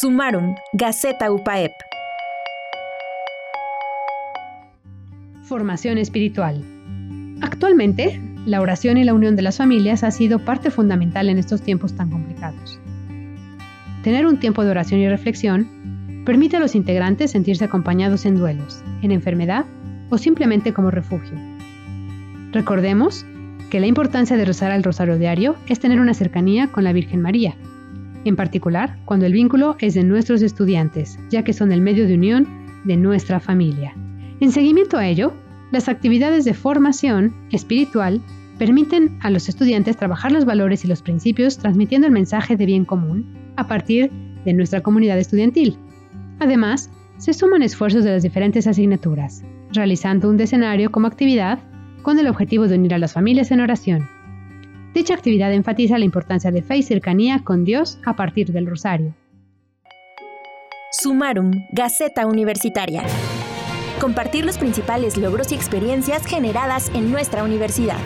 Sumarum, Gaceta UPAEP. Formación espiritual. Actualmente, la oración y la unión de las familias ha sido parte fundamental en estos tiempos tan complicados. Tener un tiempo de oración y reflexión permite a los integrantes sentirse acompañados en duelos, en enfermedad o simplemente como refugio. Recordemos que la importancia de rezar al rosario diario es tener una cercanía con la Virgen María, en particular cuando el vínculo es de nuestros estudiantes, ya que son el medio de unión de nuestra familia. En seguimiento a ello, las actividades de formación espiritual permiten a los estudiantes trabajar los valores y los principios transmitiendo el mensaje de bien común a partir de nuestra comunidad estudiantil. Además, se suman esfuerzos de las diferentes asignaturas, realizando un decenario como actividad con el objetivo de unir a las familias en oración. Dicha actividad enfatiza la importancia de fe y cercanía con Dios a partir del rosario. Sumarum, Gaceta Universitaria. Compartir los principales logros y experiencias generadas en nuestra universidad.